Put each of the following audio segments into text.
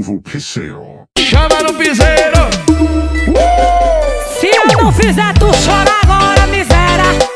o piseiro. Chama no piseiro! Uh! Se eu não fizer tu chorar agora, miséria.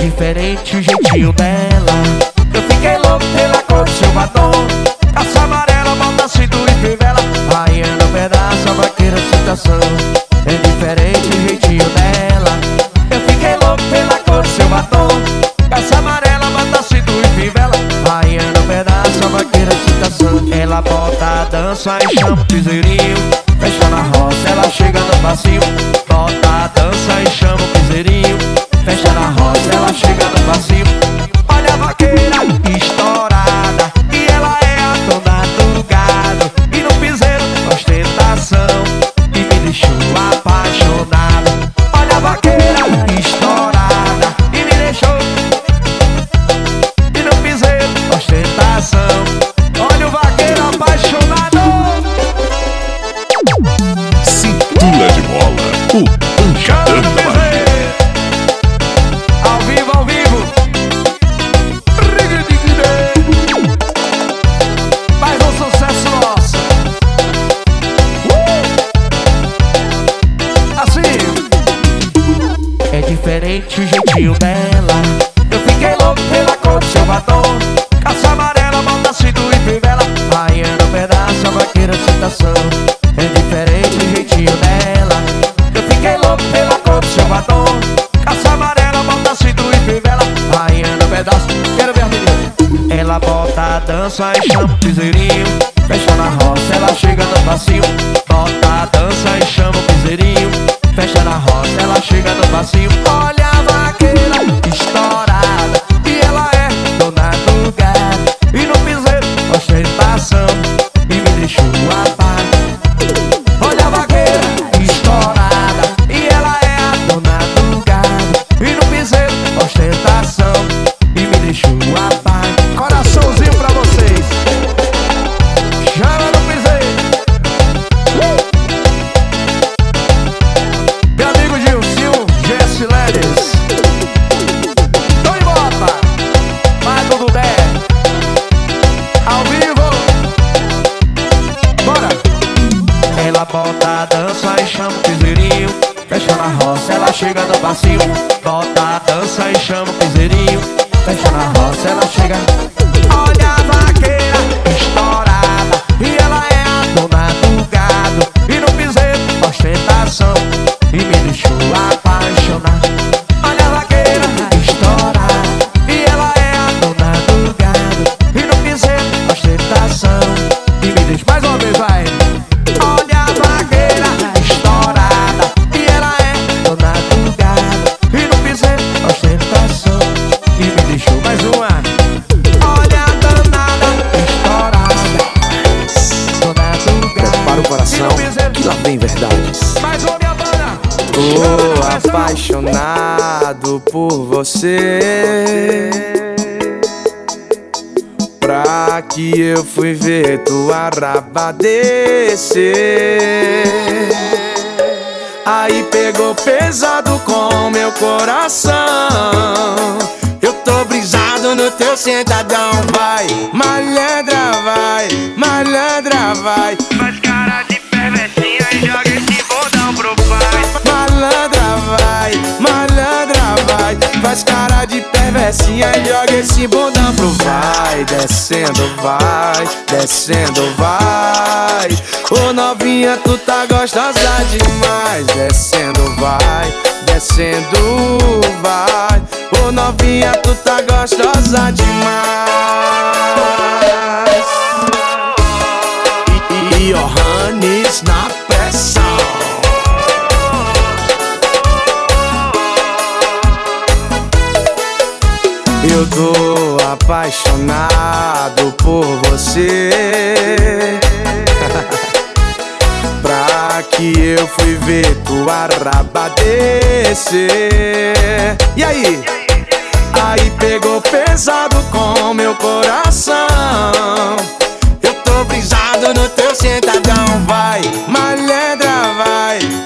Diferente o jeitinho dela. Eu fiquei louco pela cor do seu batom. Passa amarela, bota cintura e fivela. Rainha um pedaço, a vaqueira citação É diferente o jeitinho dela. Eu fiquei louco pela cor do seu batom. Passa amarela, bota cintura e fivela. Rainha um pedaço, a vaqueira citação Ela bota a dança e chama o tesourinho na roça, ela chega no passinho Bota a dança e chama o piseirinho. Fecha na roça, ela chega. Olha a vem verdades. mais uma minha banda Tô apaixonado por você. Pra que eu fui ver tua raba descer. Aí pegou pesado com meu coração. Eu tô brisado no teu sentadão, vai. Malandra, vai. Malandra, vai. Faz Faz cara de perversinha e joga esse bundão pro vai. Descendo vai, descendo vai. Ô novinha, tu tá gostosa demais. Descendo vai, descendo vai. Ô novinha, tu tá gostosa demais. E, e Johannes na pressão Eu tô apaixonado por você. pra que eu fui ver tua raba. E aí? Aí pegou pesado com meu coração. Eu tô brisado no teu sentadão, vai. Malandra, vai.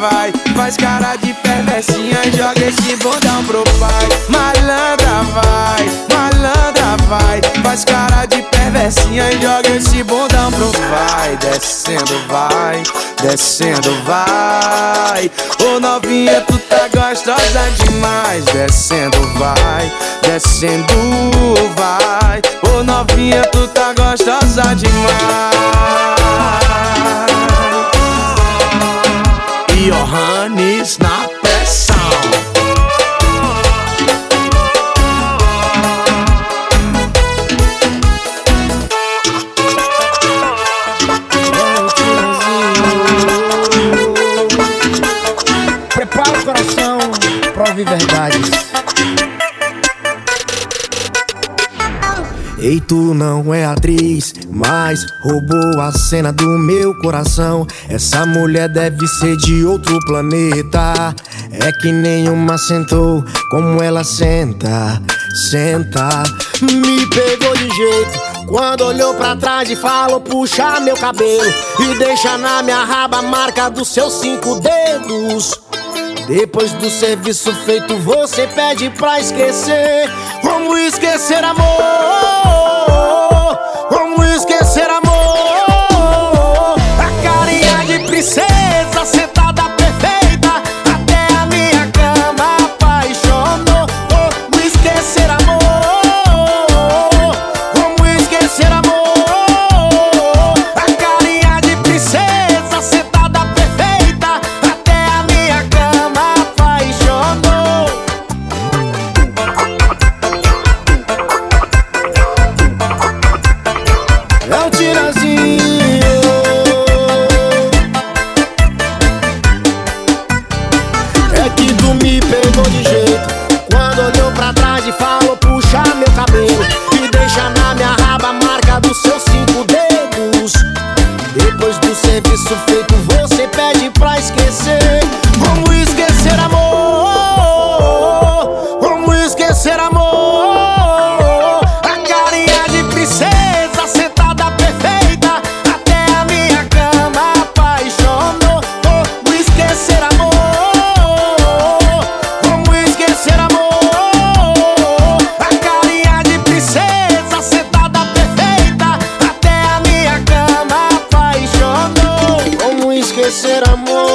Vai. Faz cara de perversinha e joga esse bundão pro pai. Malandra, vai. Malandra, vai. Faz cara de perversinha e joga esse bundão pro vai. Descendo, vai. Descendo, vai. Ô novinha, tu tá gostosa demais. Descendo, vai. Descendo, vai. Ô novinha, tu tá gostosa demais. E Johannes na Ei, tu não é atriz, mas roubou a cena do meu coração. Essa mulher deve ser de outro planeta. É que nenhuma sentou como ela senta, senta. Me pegou de jeito. Quando olhou pra trás e falou, puxa meu cabelo E deixa na minha raba a marca dos seus cinco dedos depois do serviço feito, você pede pra esquecer. Como esquecer amor? Como esquecer amor? Esquecer amor?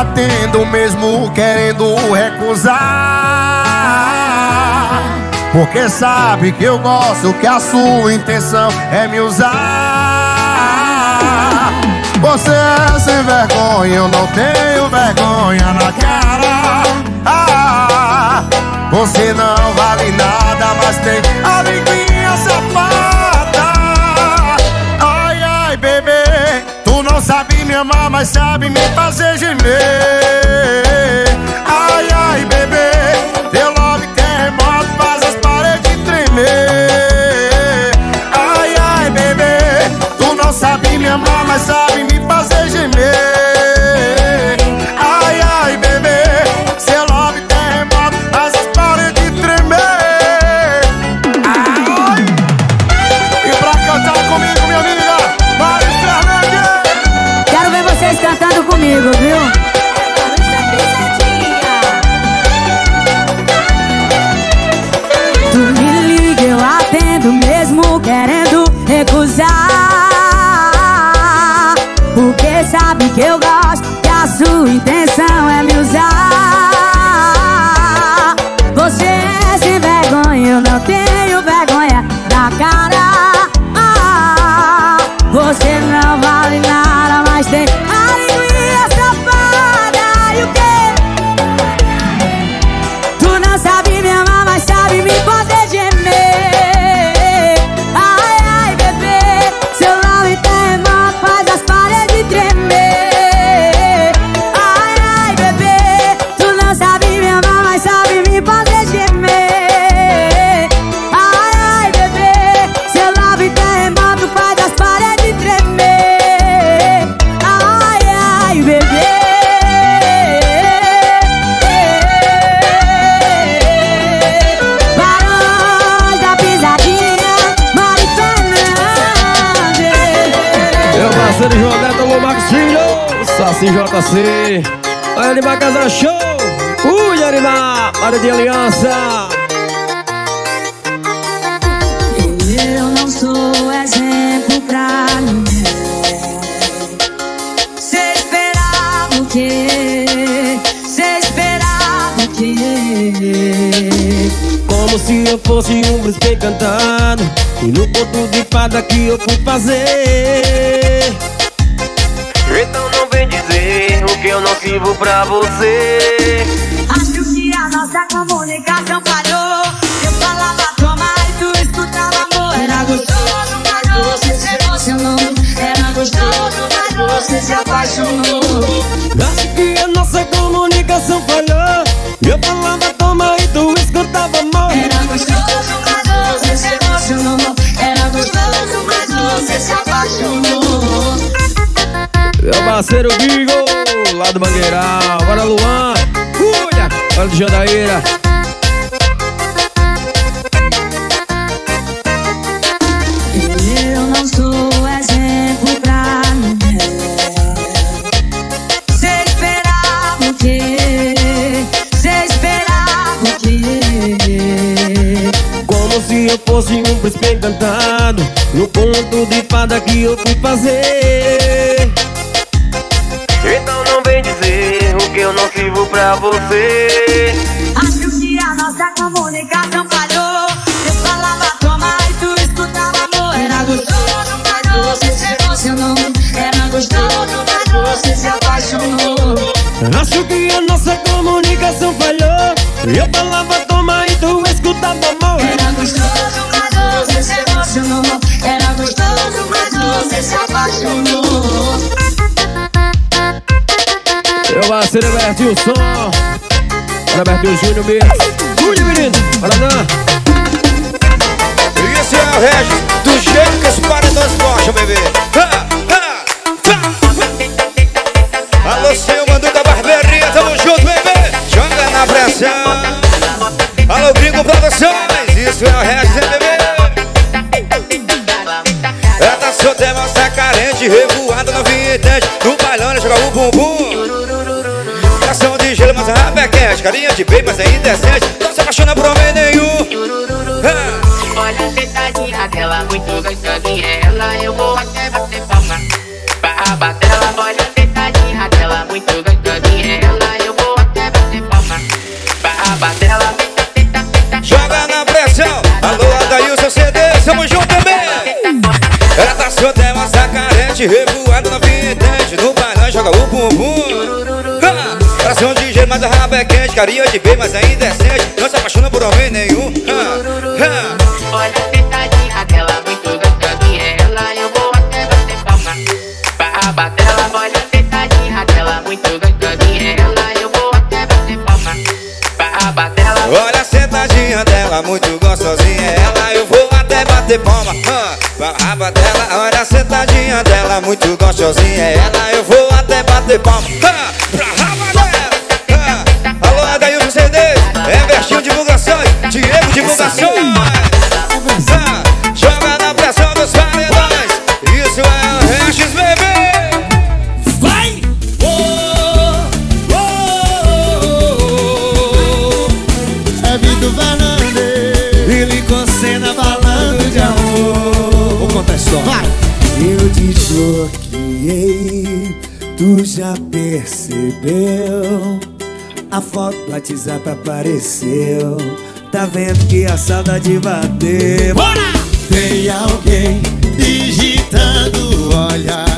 Liga, eu atendo mesmo querendo recusar. Porque sabe que eu gosto, que a sua intenção é me usar. Você é sem vergonha, eu não tenho vergonha na cara. Ah, você não vale nada, mas tem a linguinha safada. Ai, ai, bebê, tu não sabe me amar, mas sabe me fazer Hey. Saci JC, Animar Casa Show, Cuide Animar, área de aliança. Eu não sou exemplo pra ninguém. Cê esperava o quê? Cê esperava o quê? Como se eu fosse um príncipe encantado E no ponto de fada que eu fui fazer eu não sirvo pra você. Acho que a nossa comunicação falhou. Eu falava toma e tu escutava amor. Era gostoso, mas você se emocionou. Era gostoso, mas você se apaixonou. Acho que a nossa comunicação falhou Eu falava toma e tu escutava amor Era gostoso, mas você se emocionou. Era gostoso, mas você se apaixonou. Meu parceiro Bigo, Mangueiral Bora Luan, cuida, bora do Jandaíra Eu não sou exemplo pra mulher. Cê esperava o quê? Cê esperava o quê? Como se eu fosse um príncipe encantado No conto de fada que eu fui fazer você. Acho que a nossa comunicação falhou. Eu falava toma e tu escutava amor. Era gostoso, mas você se emocionou. Era gostoso, mas você se apaixonou. Acho que a nossa comunicação falhou Eu falava toma e tu escutava amor Era gostoso, mas você se emocionou. Era gostoso, mas você se apaixonou. Meu parceiro Bertinho Som Bertinho Júnior mesmo Cuide menino, bora lá E esse é o Regis, do jeito que os paredões gostam, bebê. Ha, ha, ha. Alô, seu Mandu da Barbearia, tamo junto, bebê. Joga na pressão. Alô, Gringo Produções, isso é o Regis, hein, bebê? Ela solteira, moça carente, revoada no vintage. No bailão, ela joga o bumbum. É quente. Carinha de bem, mas é indecente. Não se apaixona por homem nenhum. Ha. Olha a sentadinha dela, muito gostosinha ela Eu vou até bater palma pra bater ela Olha a sentadinha dela, muito gostosinha ela Eu vou até bater palma pra bater ela Joga na pressão, alô Adailson CD, tamo junto também Ela tá solteira, moça carente, revoada raba é quente Carinha de bem, mas ainda é decente Não se apaixona por homem nenhum. Ha! Ha! Olha a sentadinha dela, muito gostosinha ela. Eu vou até bater palma bater ela. Olha a sentadinha dela, muito gostosinha ela. Eu vou até bater palma bater ela. Olha a sentadinha dela, muito gostosinha ela. Eu vou até bater palma ha, dela Olha a sentadinha dela, muito gostosinha ela. Eu vou até bater palma ha, Divulgações ha, Joga na pressão dos paredões. Isso é o bebê Vai! É Vitor Fernandes. Ele com cena falando de amor. Vou contar a história. Vai! Eu desbloqueei Tu já percebeu. A foto do WhatsApp apareceu Tá vendo que a saudade bateu Bora! Tem alguém digitando Olha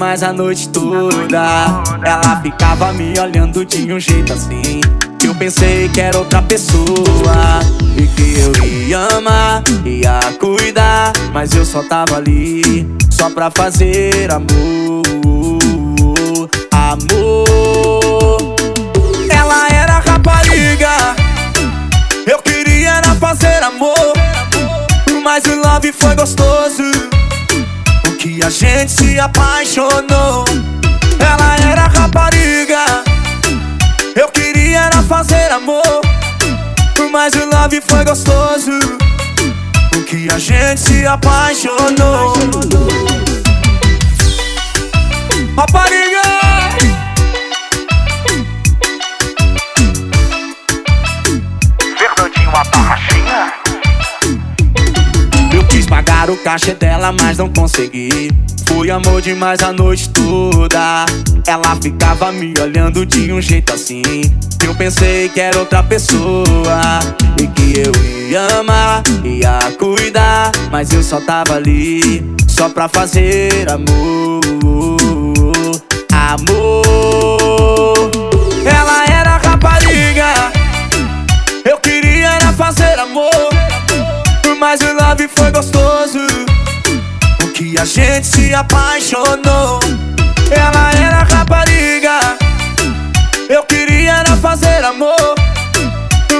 demais a noite toda. Ela ficava me olhando de um jeito assim. Que eu pensei que era outra pessoa. E que eu ia amar, ia cuidar. Mas eu só tava ali, só pra fazer amor. Amor. Ela era rapariga. Eu queria era fazer amor. Mas o love foi gostoso Que a gente se apaixonou. Ela era rapariga Eu queria era fazer amor. Mas o love foi gostoso O que a gente se apaixonou. Rapariga pagar o cachê dela, mas não consegui. Fui amor demais a noite toda. Ela ficava me olhando de um jeito assim. Que eu pensei que era outra pessoa. E que eu ia amar, ia cuidar. Mas eu só tava ali, só pra fazer amor. Amor. Ela era rapariga. Eu queria era fazer amor. Mas o love foi gostoso. O que a gente se apaixonou Ela era rapariga. Eu queria era fazer amor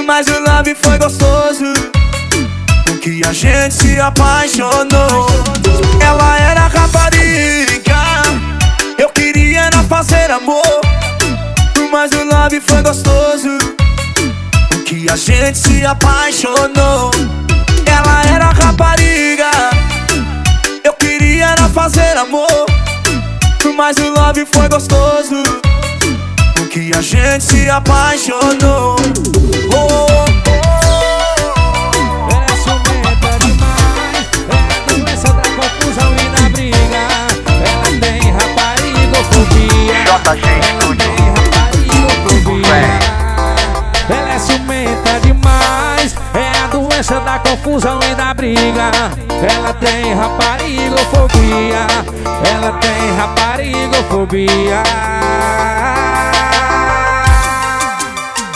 Mas o love foi gostoso. O que a gente se apaixonou Ela era rapariga. Eu queria era fazer amor Mas o love foi gostoso. O que a gente se apaixonou ela era rapariga. Eu queria era fazer amor. Mas o love foi gostoso. O que a gente se apaixonou. Oh, Ela ciumenta demais. É a doença A doença da confusão e da briga. Ela tem raparigofobia. Ela tem raparigofobia.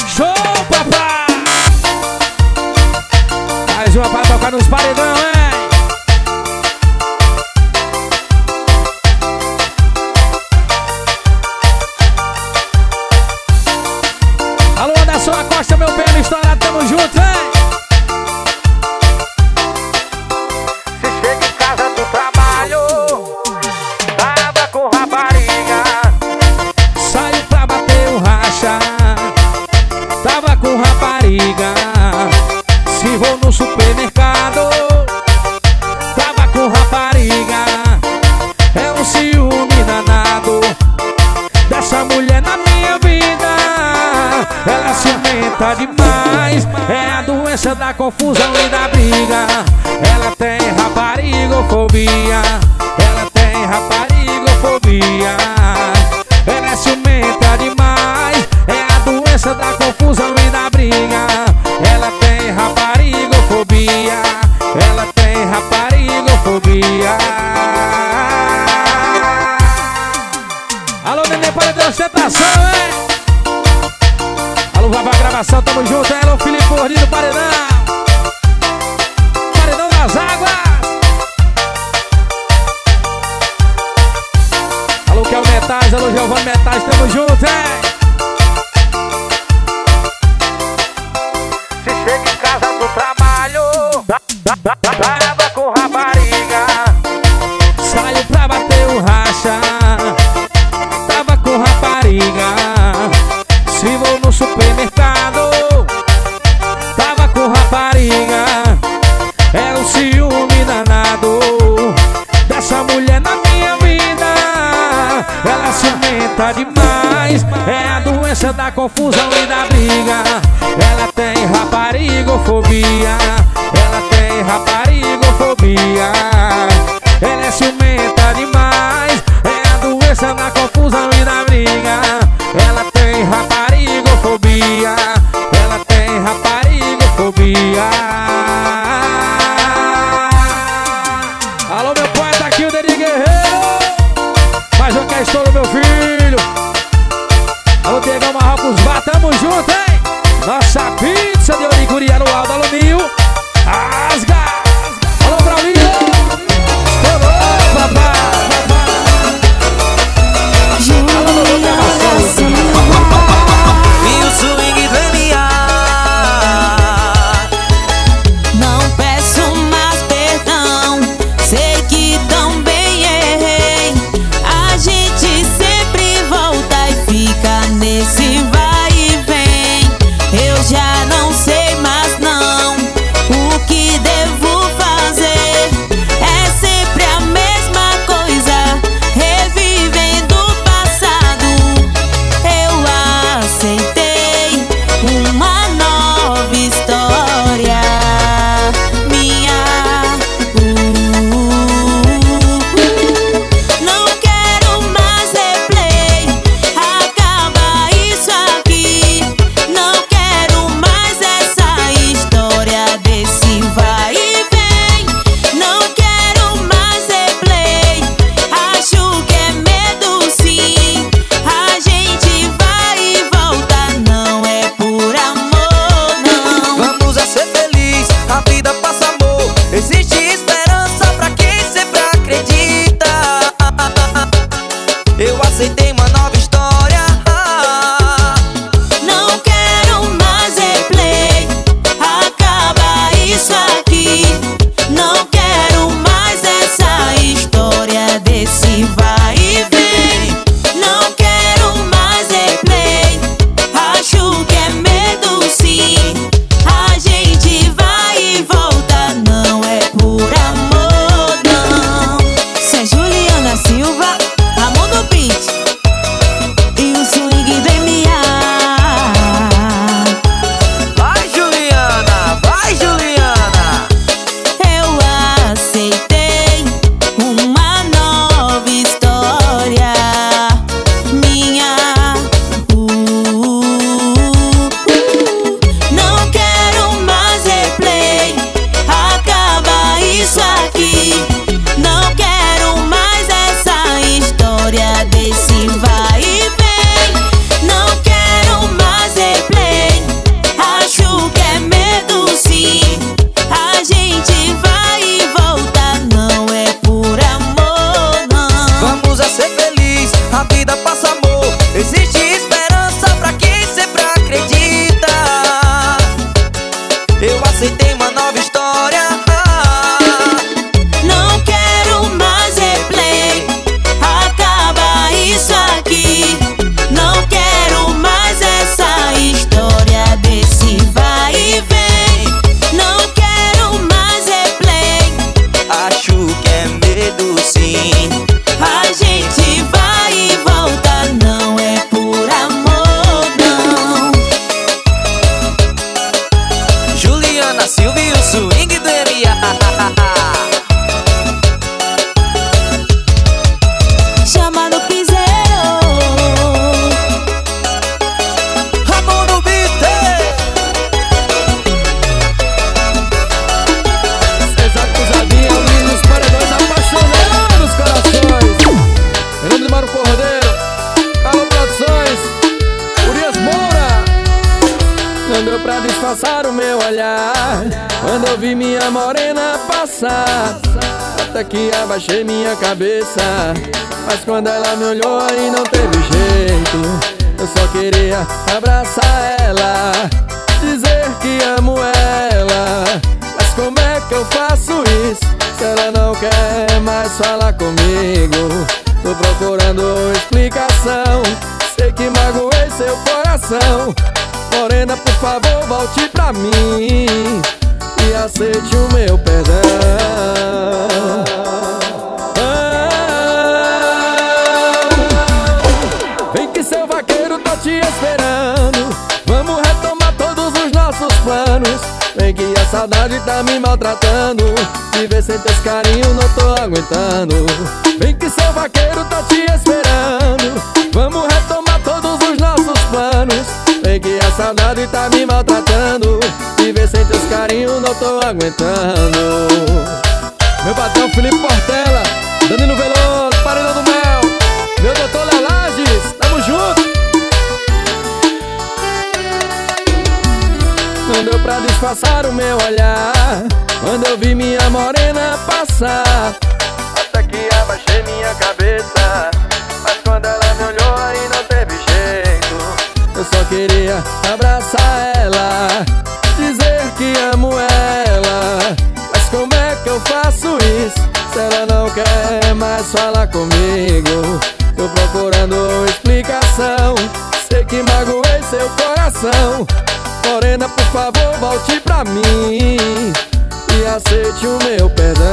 Show, papai! Mais uma pra tocar nos paredão, confusão cabeça. Mas quando ela me olhou aí não teve jeito. Eu só queria abraçar ela Dizer que amo ela. Mas como é eu faço isso? Se ela não quer mais falar comigo Tô procurando explicação. Sei que magoei seu coração. Morena, por favor, volte pra mim E aceite o meu perdão nossos planos Vem que a saudade tá me maltratando. Viver sem teus carinhos não tô aguentando. Vem que seu vaqueiro tá te esperando. Vamos retomar todos os nossos planos. Vem que a saudade tá me maltratando. Viver sem teus carinhos não tô aguentando. Meu patrão Felipe Portela disfarçar o meu olhar Quando eu vi minha morena passar. Até que abaixei minha cabeça Mas quando ela me olhou aí não teve jeito. Eu só queria abraçar ela Dizer que amo ela. Mas como é que eu faço isso? Se ela não quer mais falar comigo Tô procurando explicação. Sei que magoei seu coração Morena, por favor, volte pra mim E aceite o meu perdão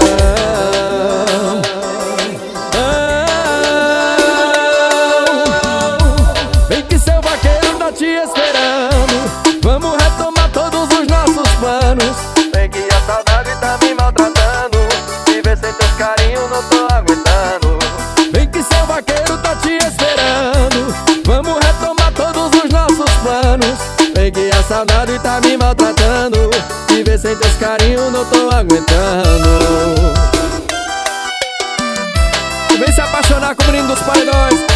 Carinhos não tô aguentando. Vem se apaixonar com o menino dos paredões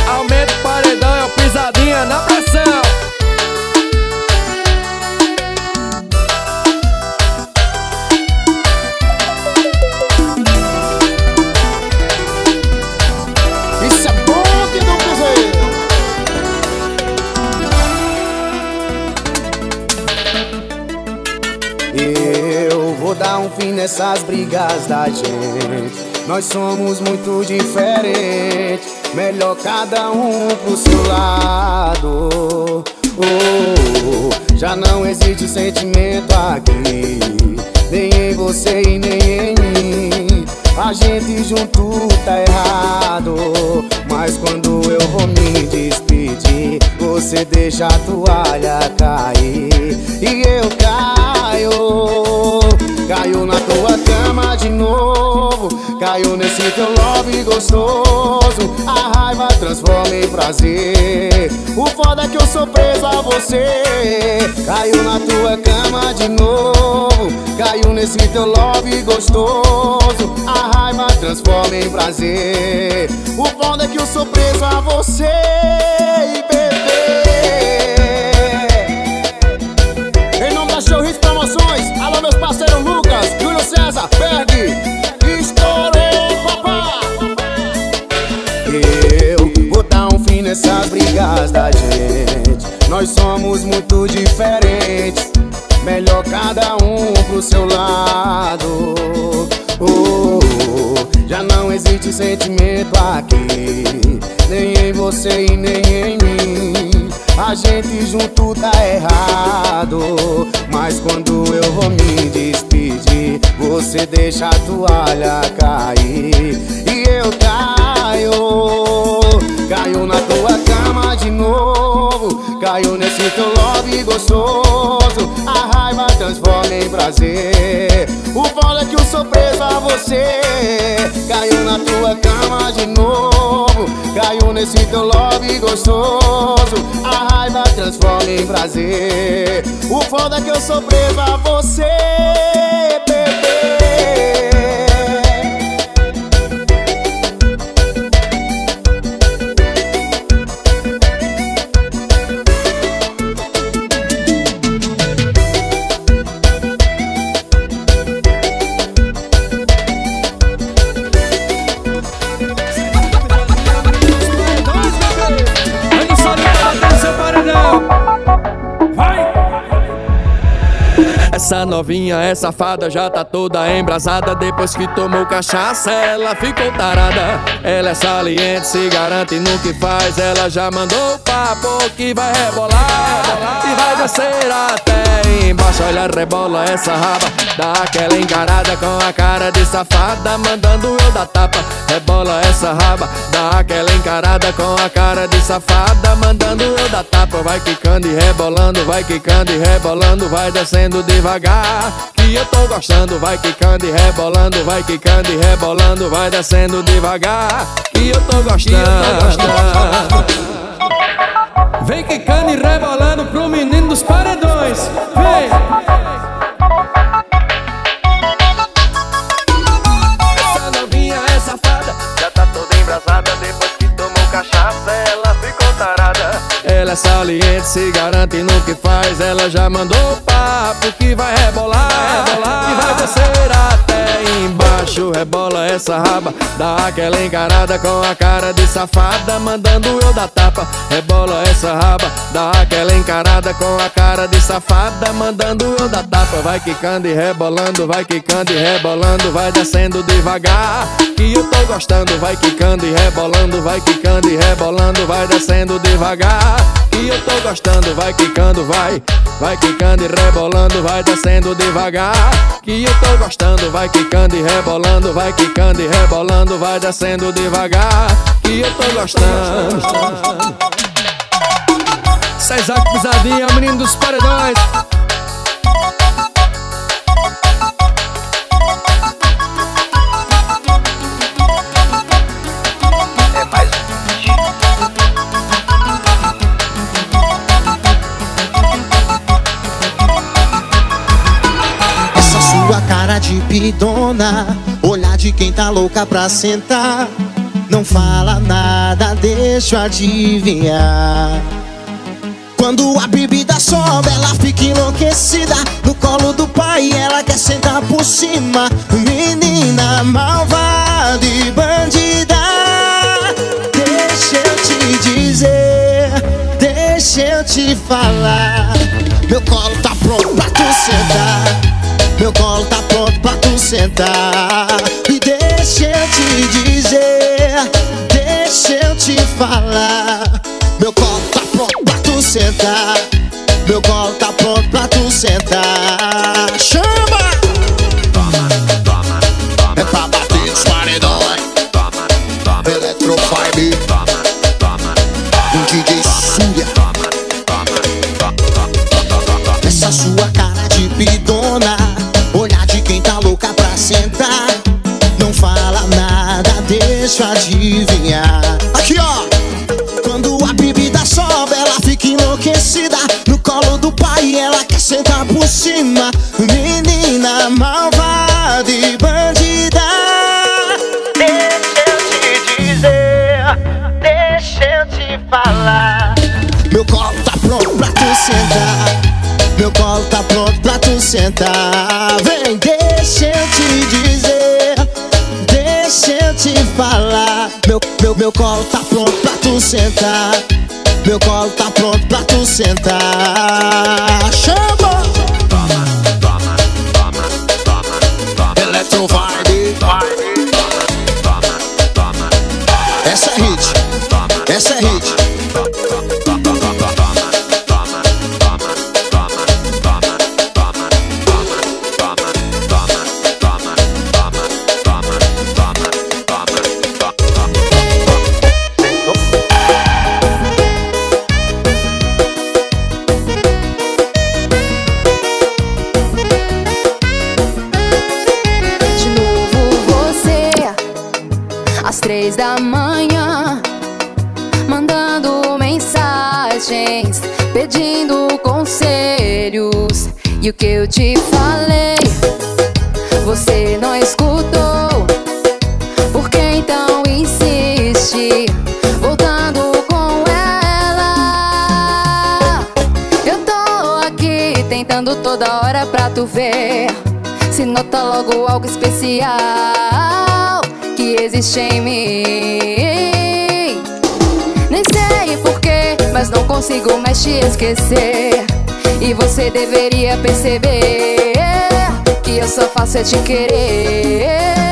brigas da gente. Nós somos muito diferentes. Melhor cada um pro seu lado. Oh, já não existe sentimento aqui. Nem em você e nem em mim. A gente junto tá errado. Mas quando eu vou me despedir, você deixa a toalha cair. E eu caio, caio na tua cama de novo. Caio nesse teu love gostoso. A raiva transforma em prazer. O foda é que eu sou preso a você. Caio na tua cama de novo. Caio nesse teu love gostoso. A raiva transforma em prazer. O foda é que eu sou preso a você, César, Berg, estourei papá. Eu vou dar um fim nessas brigas da gente. Nós somos muito diferentes. Melhor cada um pro seu lado. Oh, existe sentimento aqui. Nem em você e nem em mim. A gente junto tá errado. Mas quando eu vou me despedir, você deixa a toalha cair. E eu caio, caio na tua cama de novo. Caio nesse teu love gostoso. Raiva transforma em prazer. O foda é que eu sou preso a você. Caiu na tua cama de novo. Caiu nesse teu love gostoso. A raiva transforma em prazer. O foda é que eu sou preso a você, bebê. Essa novinha é safada, já tá toda embrasada. Depois que tomou cachaça, ela ficou tarada. Ela é saliente, se garante no que faz. Ela já mandou papo que vai rebolar. E vai descer até embaixo. Olha, rebola essa raba. Dá aquela encarada com a cara de safada. Mandando eu dar tapa. Rebola essa raba. Dá aquela encarada com a cara de safada. Mandando eu dar tapa. Vai quicando e rebolando, vai quicando e rebolando. Vai descendo devagar. Que eu tô gostando. Vai quicando e rebolando, vai quicando e rebolando. Vai descendo devagar. Que eu tô gostando. Vem quicando e rebolando pro menino dos paredões. Vem! Saliente, se garante no que faz. Ela já mandou papo que vai rebolar, rebolar. E vai. Rebola essa raba, dá aquela encarada com a cara de safada. Mandando eu dar tapa. Rebola essa raba, dá aquela encarada com a cara de safada. Mandando eu dar tapa. Vai quicando e rebolando, vai quicando e rebolando. Vai descendo devagar, que eu tô gostando. Vai quicando e rebolando, vai quicando e rebolando. Vai descendo devagar, que eu tô gostando. Vai quicando, vai, vai quicando e rebolando. Vai descendo devagar, que eu tô gostando. Vai quicando e rebolando, vai quicando e rebolando. Vai descendo devagar, que eu tô gostando. César Pisadinha, menino dos paredões. Essa sua cara de pidona, de quem tá louca pra sentar. Não fala nada, deixa eu adivinhar. Quando a bebida sobe, ela fica enlouquecida. No colo do pai, ela quer sentar por cima. Menina malvada e bandida. Deixa eu te dizer, deixa eu te falar. Meu colo tá pronto pra tu sentar. Meu colo tá pronto pra tu sentar. E deixa eu te dizer, deixa eu te falar. Meu colo tá pronto pra tu sentar. Meu colo tá pronto pra tu sentar. Adivinhar. Aqui ó. Quando a bebida sobe, ela fica enlouquecida. No colo do pai, ela quer sentar por cima. Menina malvada e bandida. Deixa eu te dizer Deixa eu te falar. Meu colo tá pronto pra tu sentar. Meu colo tá pronto pra tu sentar. Vem, deixa eu te dizer, deixa eu te falar. Meu, meu, meu colo tá pronto pra tu sentar. Meu colo tá pronto pra tu sentar. Chama! Electro Vibe. Essa é hit. Essa é hit. Se nota logo algo especial que existe em mim. Nem sei porquê, mas não consigo mais te esquecer. E você deveria perceber. que eu só faço é te querer.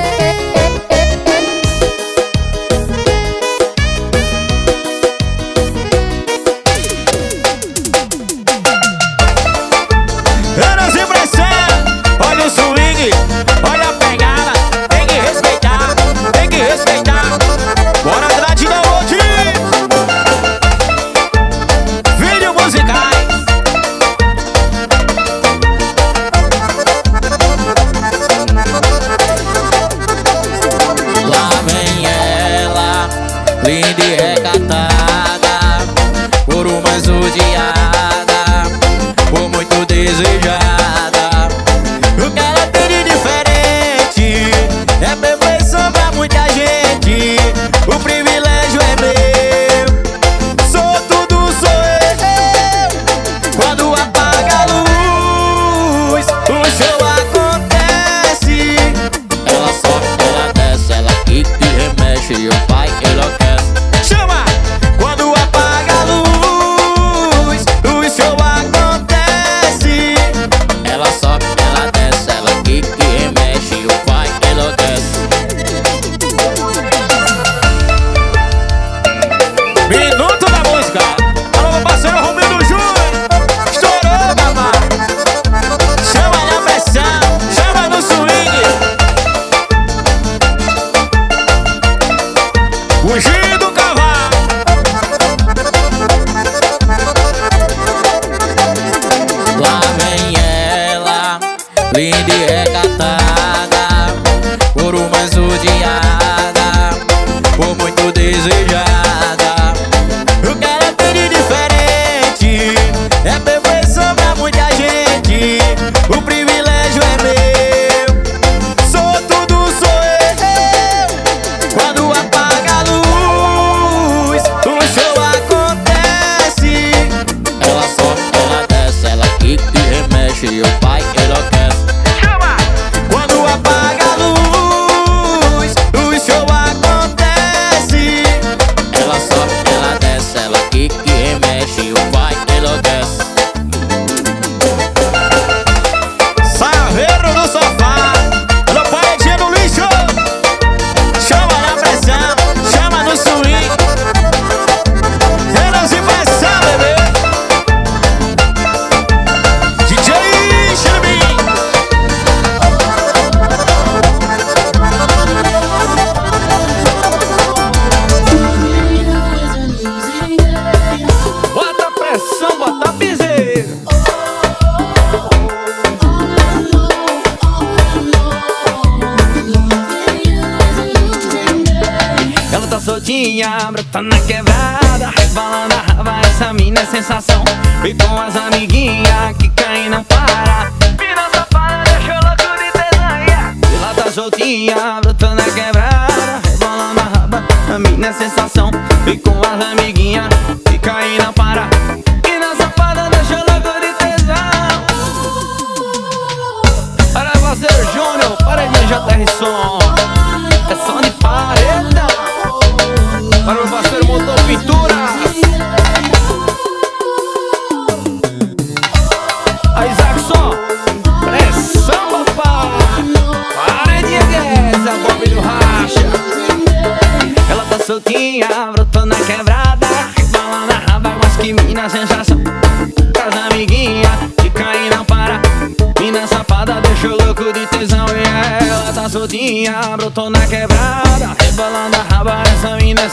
As amiguinhas que caem não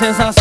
essa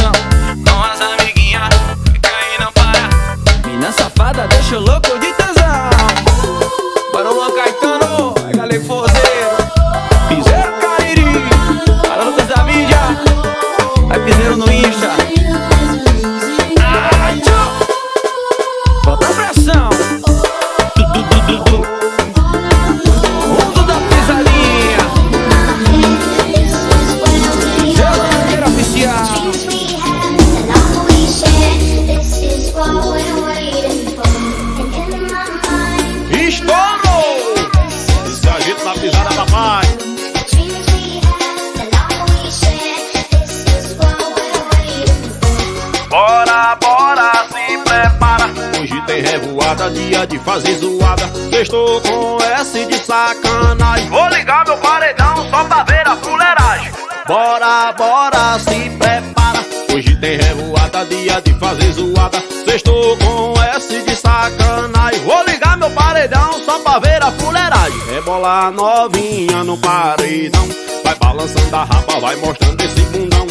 fuleiragem. Rebola novinha no paredão. Vai balançando a rapa, vai mostrando esse bundão.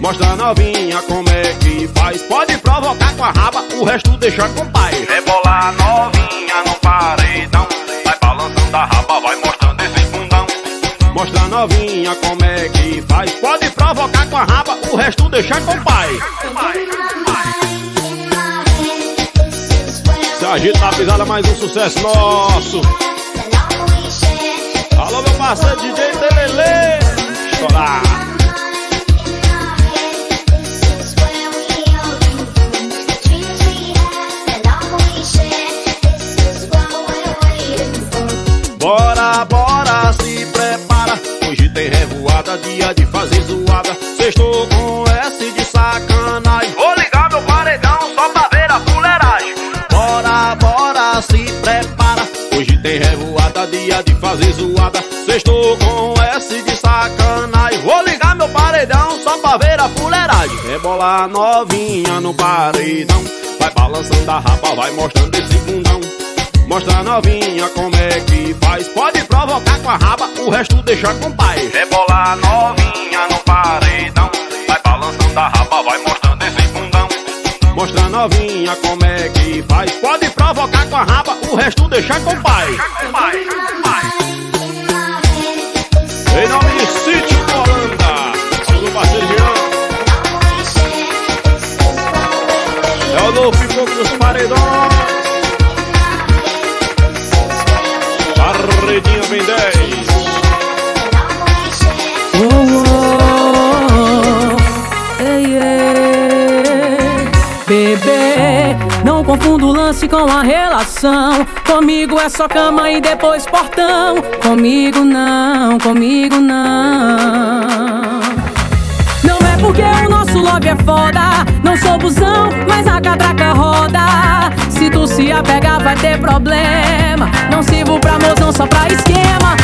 Mostra a novinha como é que faz. Pode provocar com a raba, o resto deixa com o pai. Rebola novinha no paredão. Vai balançando a raba, vai mostrando esse bundão. Mostra a novinha como é que faz. Pode provocar com a raba, o resto deixa com o pai. Se agita na pisada, mais um sucesso nosso. Meu parceiro DJ Telele. Estourar. Bora, bora, se prepara. Hoje tem revoada, dia de fazer zoada. Sextou com S de sacanagem. Vou ligar meu paredão só pra ver a fuleiragem. Bora, bora, se prepara. Hoje tem revoada, dia de fazer zoada. Sextou com S de sacanagem. Vou ligar meu paredão só pra ver a fuleiragem. Rebola novinha no paredão. Vai balançando a rapa, vai mostrando esse bundão. Mostra novinha como é que faz. Pode provocar com a raba, o resto deixa com o pai. Rebola novinha no paredão. Vai balançando a raba, vai mostrando esse bundão. Mostra novinha como é que faz. Pode provocar com a raba, o resto deixa com o pai. Em nome de Sítio Holanda, seu parceiro Jean. É o novo pipoco dos paredões. Paredinha bem 10. Ei, ei. Bebê, não confunda o lance com a relação. Comigo é só cama e depois portão. Comigo não, comigo não. Não é porque o nosso love é foda. Não sou busão, mas a catraca roda. Se tu se apegar, vai ter problema. Não sirvo pra mozão, só pra esquema.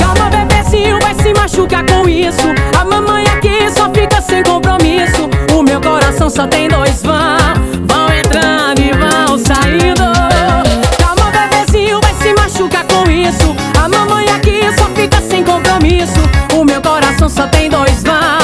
Calma, bebezinho, vai se machucar com isso. A mamãe aqui só fica sem compromisso. O meu coração só tem dois vão. Vão entrando e vão saindo. Compromisso. O meu coração só tem dois vão.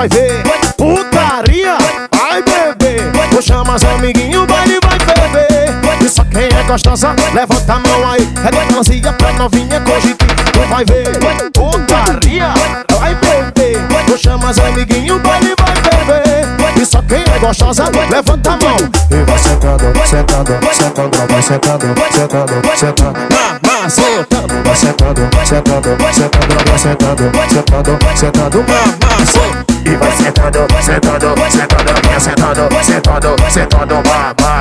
Vai ver. Putaria, ai bebê Vou chamar as amiguinhos, baile vai beber E só quem é gostosa, levanta a mão aí. É melancia pra novinha jique, tu vai ver. Putaria, ai bebê Vou chamar as amiguinhos, baile vai beber E só quem é gostosa, levanta a mão. E vai sentando, sentando, sentando Vai sentando, sentando, sentando. Sentando Vai sentando, sentando, sentando Vai sentando, sentando, sentando Mamá, sentando e vai sentando, sentando, sentando,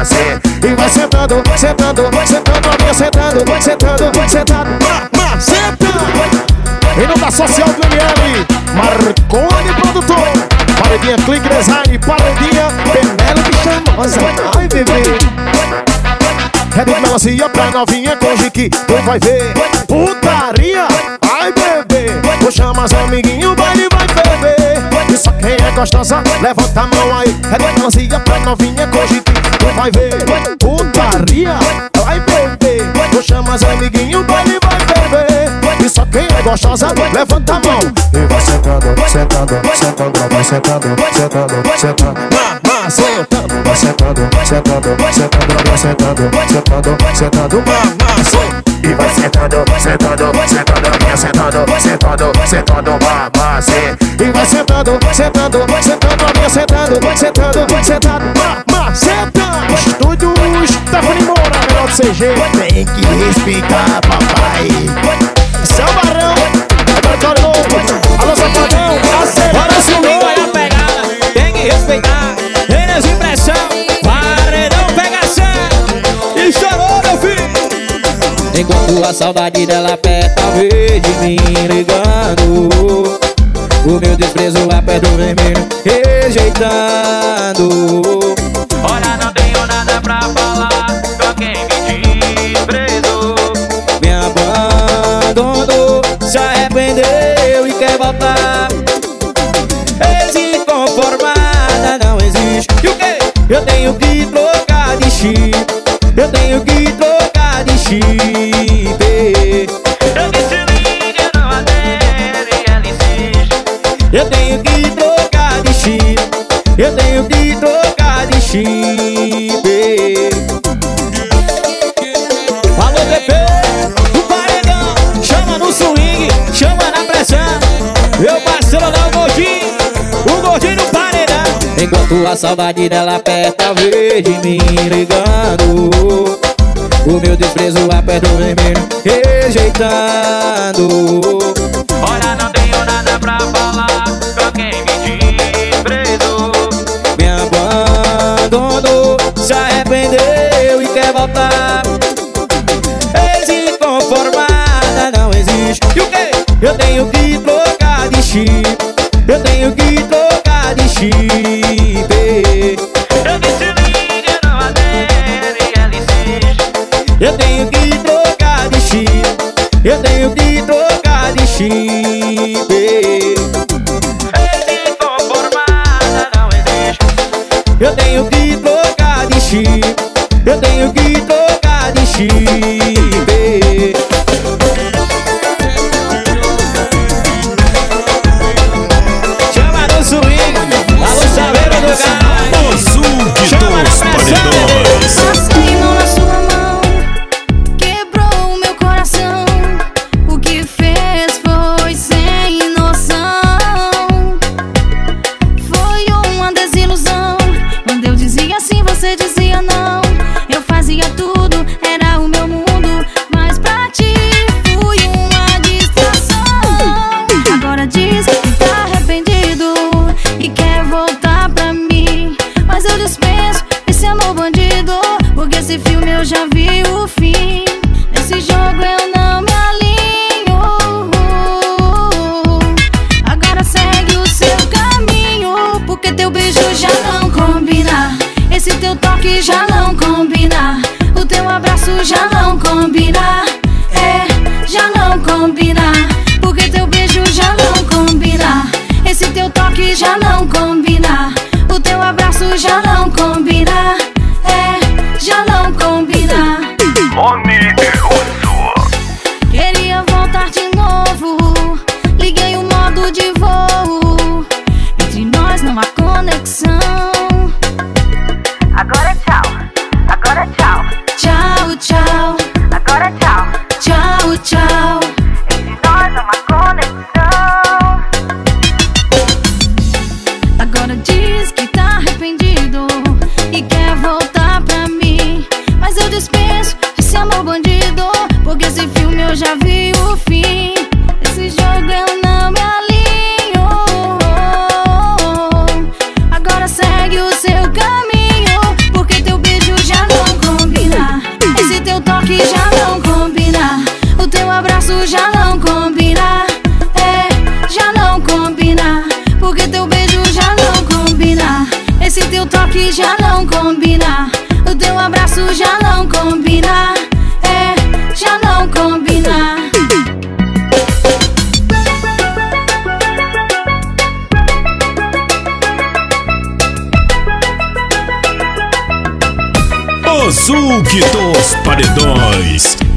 cê. E vai sentando, sentando, sentando, minha sentando, sentando, sentado, mamá, sentando. Em da Social Daniele, Marconi Produtor, Paredinha Click Design, Paredinha Penélope Chamosa, ai bebê. De melancia pra novinha com jique, tu vai ver Putaria, gostosa, levanta a mão aí. É melancia pra novinha jique, tu vai ver Putaria, ai bebê Vou chamar as amiguinhos, baile vai beber. E só quem é gostosa, levanta a mão. E vai sentando, sentando, sentando Vai sentando, sentando, sentando sentando Vai sentando, sentando, sentando Vai sentando, sentando, sentando sentando e vai sentando, sentando, sentando, minha sentando, sentando, sentando, mamá, cê. E vai sentando, sentando, sentando, minha sentando, sentando, sentado, mamá, sentando. Estúdio Stephanie Moura, melhor do CG. Tem que respeitar, papai. São Barão, Repertório Novo, Alô Safadão, Bora subir, olha a pegada, tem que respeitar. Enes impressão, paredão pegação. Estourou, meu filho. Enquanto a saudade dela aperta a vez de mim ligando. O meu desprezo aperta o vermelho rejeitando. Olha, não tenho nada pra falar. Pra quem me desprezou Me abandonou, se arrependeu e quer voltar E o? Eu tenho que trocar de chip. Eu tenho que trocar de chip. Eu disse não Eu tenho que trocar de chip. Eu tenho que trocar de chip Enquanto a saudade dela aperta verde me ligando. O meu desprezo aperta o vermelho rejeitando. Olha, não tenho nada pra falar com quem me desprezou Me abandonou, se arrependeu e quer voltar. Desinconformada não existe. E o que? Eu tenho que Eu não adere LC. Eu tenho que trocar de chip. Eu tenho que trocar de chip. já não combina É, já não combina. Os dos Paredões.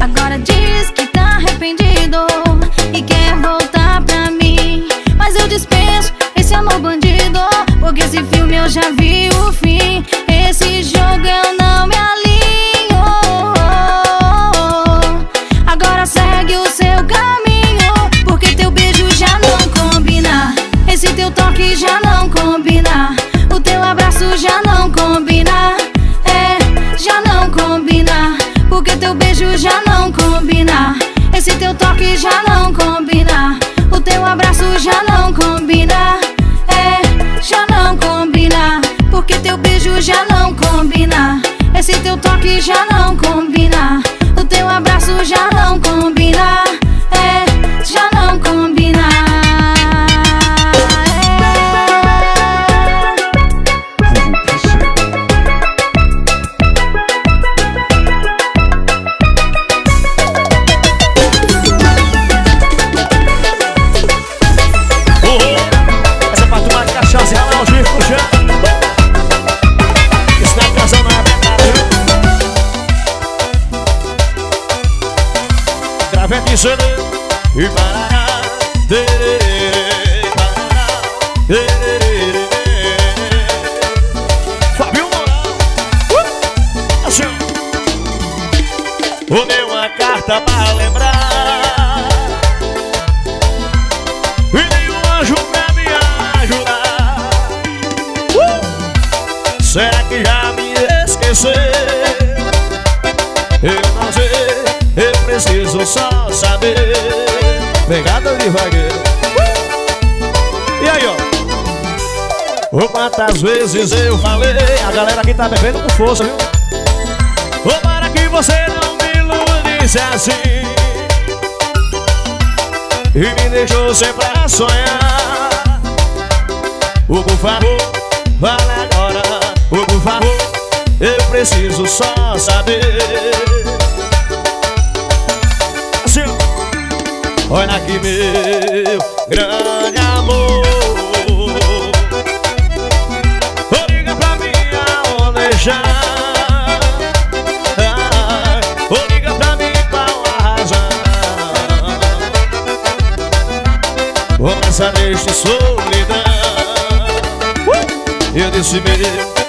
Vezes eu falei A galera aqui tá bebendo com força, viu? Ô, para que você não me iludisse assim. E me deixou sempre a sonhar. Por favor, fala agora. Por favor, eu preciso só saber. Assim. Olha aqui, meu grande amor já. Ô, liga pra mim qual a razão Começa neste solidão. Eu disse meu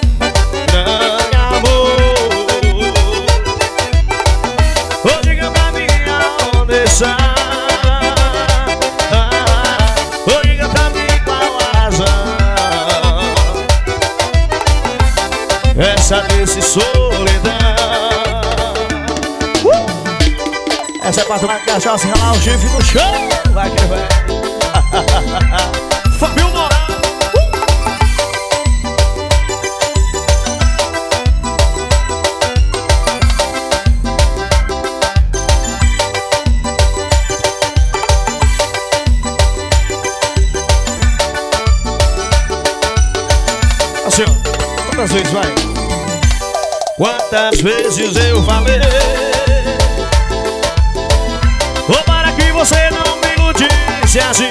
Desse solidão uh! Essa é pra tomar cachaça ralar o chifre no chão Vai que vai Fabio Moral Assim, ó. Quantas vezes vai? Quantas vezes eu falei? Ou para que você não me iludisse assim.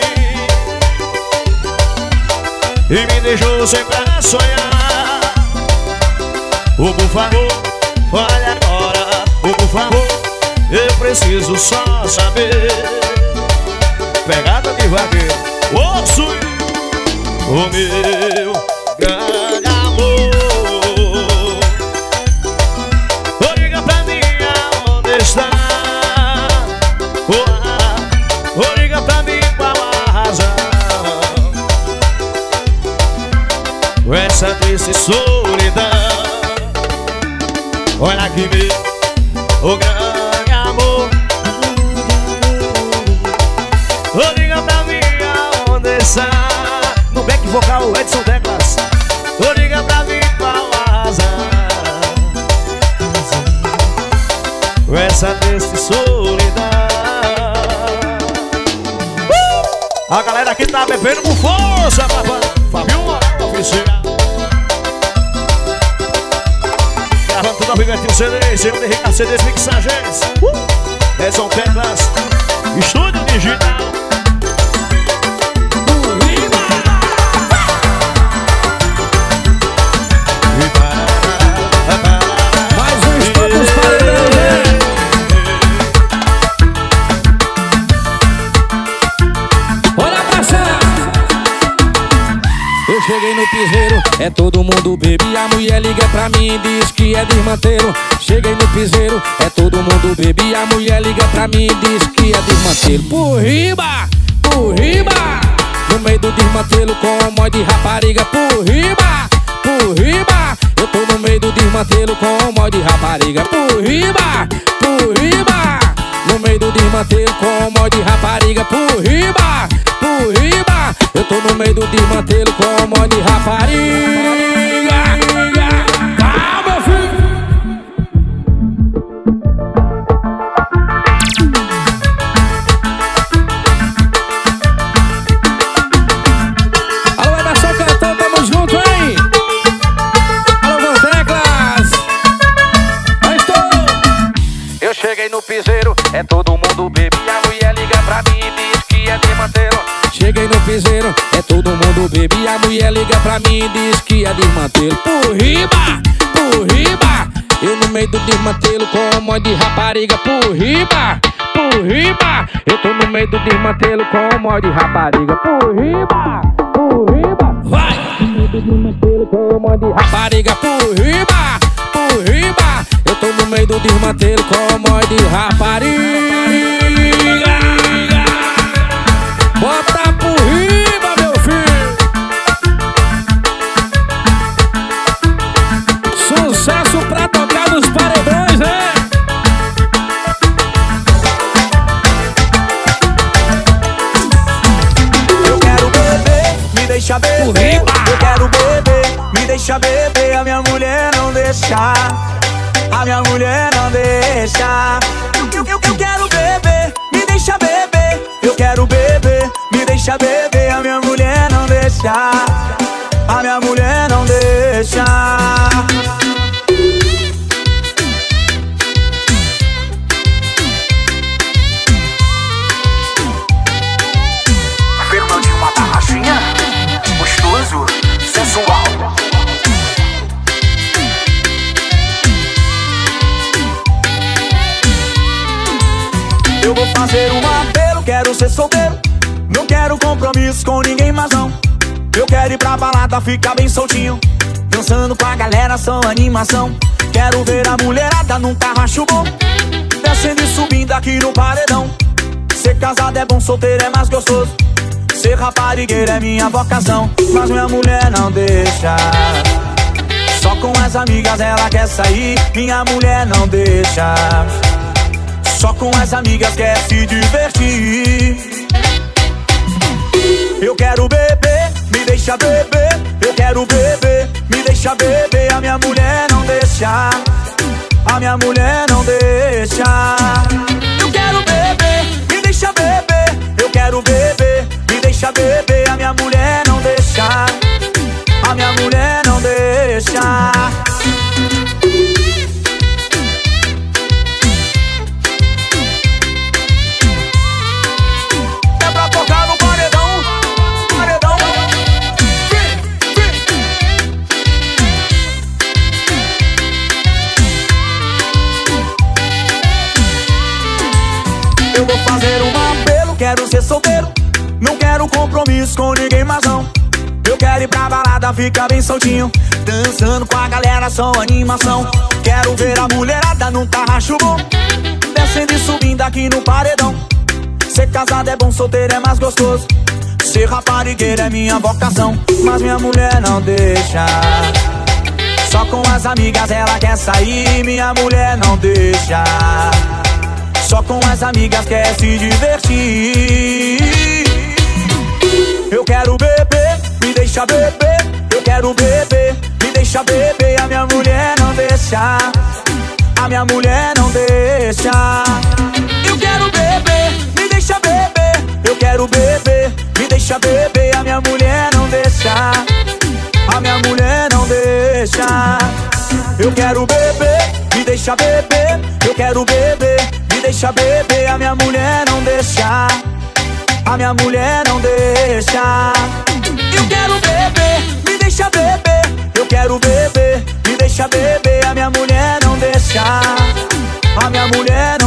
E me deixou sempre a sonhar. Ou por favor, fale agora. Ou por favor, eu preciso só saber. Pegada de vagueiro Osso o meu grande Essa triste solidão. Olha aqui meu O grande amor. Ô, liga pra mim aonde está. No back vocal Edson Teclas. Ô, liga pra mim qual a razão. Essa triste solidão. Uh! A galera aqui tá bebendo com força, papai aqui no CD Segundo Henrique CDs Mixagens uh! Edson Teclas. Estúdio Digital. Um. Eu cheguei no piseiro, é todo mundo bebe A mulher liga pra mim e diz que é desmanteiro. Cheguei no piseiro, é todo mundo bebe. A mulher liga pra mim e diz que é desmanteiro. Por riba, por riba. No meio do desmantelo com um monte de rapariga. Por riba, por riba. Eu tô no meio do desmantelo com um monte de rapariga. Por riba, por riba. No meio do desmantelo com um monte de rapariga. Por riba, por riba. Eu tô no meio do desmantelo com um monte de rapariga é todo mundo bebe A mulher liga pra mim e diz que é desmantelo. Cheguei no piseiro, é todo mundo bebe A mulher liga pra mim e diz que é desmantelo. Por riba, por riba Eu no meio do desmantelo com monte de rapariga. Por riba, por riba Eu tô no meio do desmantelo com monte de rapariga. Por riba, por riba. Vai! No meio do desmantelo com monte de rapariga. Por riba, por riba Eu Tô no meio do desmantelo como é de rapariga. Bota por riba, meu filho. Sucesso pra tocar nos paredões, né? Eu quero beber, me deixa beber. Eu quero beber, me deixa beber. A minha mulher não deixar a minha mulher não deixa. Eu, eu, eu quero beber, me deixa beber. Eu quero beber, me deixa beber, a minha mulher não deixa. A minha mulher não deixa. Compromisso com ninguém, mas não. Eu quero ir pra balada, ficar bem soltinho. Dançando com a galera, só animação. Quero ver a mulherada num carracho bom. Descendo e subindo aqui no paredão. Ser casado é bom, solteiro é mais gostoso. Ser raparigueiro é minha vocação. Mas minha mulher não deixa. Só com as amigas ela quer sair. Minha mulher não deixa. Só com as amigas quer se divertir. Eu quero beber, me deixa beber. Eu quero beber, me deixa beber. A minha mulher não deixa. A minha mulher não deixa. Eu quero beber, me deixa beber. Eu quero beber, me deixa beber. A minha mulher não deixa. A minha mulher não deixa. Quero ser solteiro. Não quero compromisso com ninguém, mas não. Eu quero ir pra balada, ficar bem soltinho. Dançando com a galera, só animação. Quero ver a mulherada num tarracho bom. Descendo e subindo aqui no paredão. Ser casado é bom, solteiro é mais gostoso. Ser raparigueiro é minha vocação. Mas minha mulher não deixa. Só com as amigas ela quer sair. Minha mulher não deixa. Só com as amigas quer se divertir. Eu quero beber, me deixa beber. Eu quero beber, me deixa beber. A minha mulher não deixa. A minha mulher não deixa. Eu quero beber, me deixa beber. Eu quero beber, me deixa beber. A minha mulher não deixa. A minha mulher não deixa. Eu quero beber, me deixa beber. Deixa beber. A minha mulher não deixa. A minha mulher não deixa. Eu quero beber, me deixa beber. Eu quero beber, me deixa beber. A minha mulher não deixa. A minha mulher não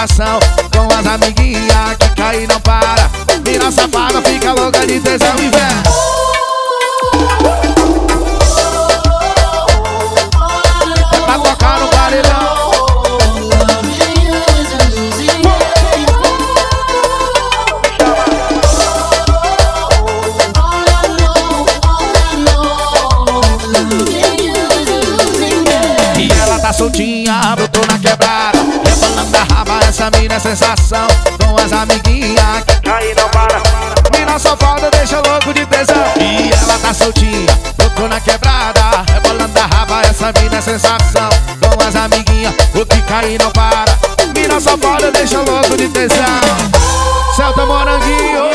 Com as amiguinhas que cai e não para. Mina safada fica louca de tesão Essa mina sensação, vão as amiguinhas, o que cai não para. Mina só fora, deixa logo de pensar, Celta Moranguinho.